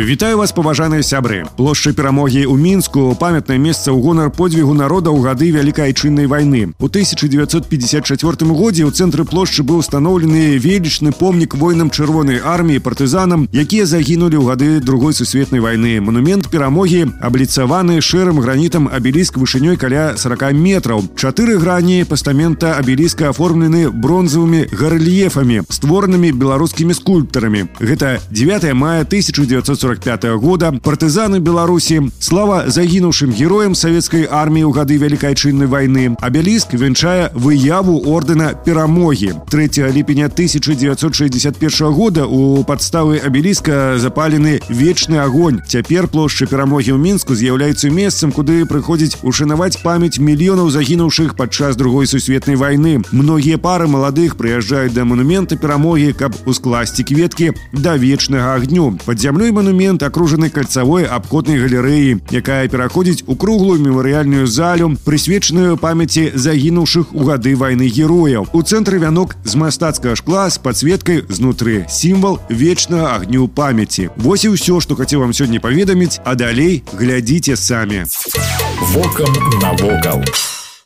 Вітаю вас паважаныя сябры. Плошча перамогі ў мінску памятнае месца ў гонар подзвігу народа ў гады вялікай айчыннай вайны. У 1954 годзе ў цэнтры плошчы быў установлены велічны помнік войнам чырвонай арміі партызанам якія загінулі ў гады другой сусветнай вайны. Манумент перамогі абліцаваны шэрым гранітам абеліск вышынёй каля 40 метраў. Чатыры грані пастамента абеліска аформлены бронзавымі гарэльефамі створанымі беларускімі скульптарамі. Гэта 9 мая 1940 1945 года партызаны беларусі слава загінуўшым героям савецкай арміі ў гады вялікай чыннай вайны абеліск вянчае выяву ордэна перамогі 3 ліпеня 1961 года у падставы абеліска запалены вечны агонь цяпер плошча перамогі ў мінску з'яўляецца месцам куды прыходзіць ушанаваць памяць мільёнаў загінуўшых падчас другой сусветнай вайны многія пары маладых прыязджаюць да манумента перамогі каб ускласці кветкі да вечнага агню пад зямлёй манумент манумент акружаны кальцавой абходнай галерэі якая пераходзіць у круглую мемарыяльную залю прысвечаную памяці загінуўшых у гады вайны герояў у цэнтры вянок з мастацкага шкла з подсветкай знутры сімвал вечнага агню памяці Вось і ўсё што хацеў вам сёння паведаміць а далей глядзіце самі Вокам навокал.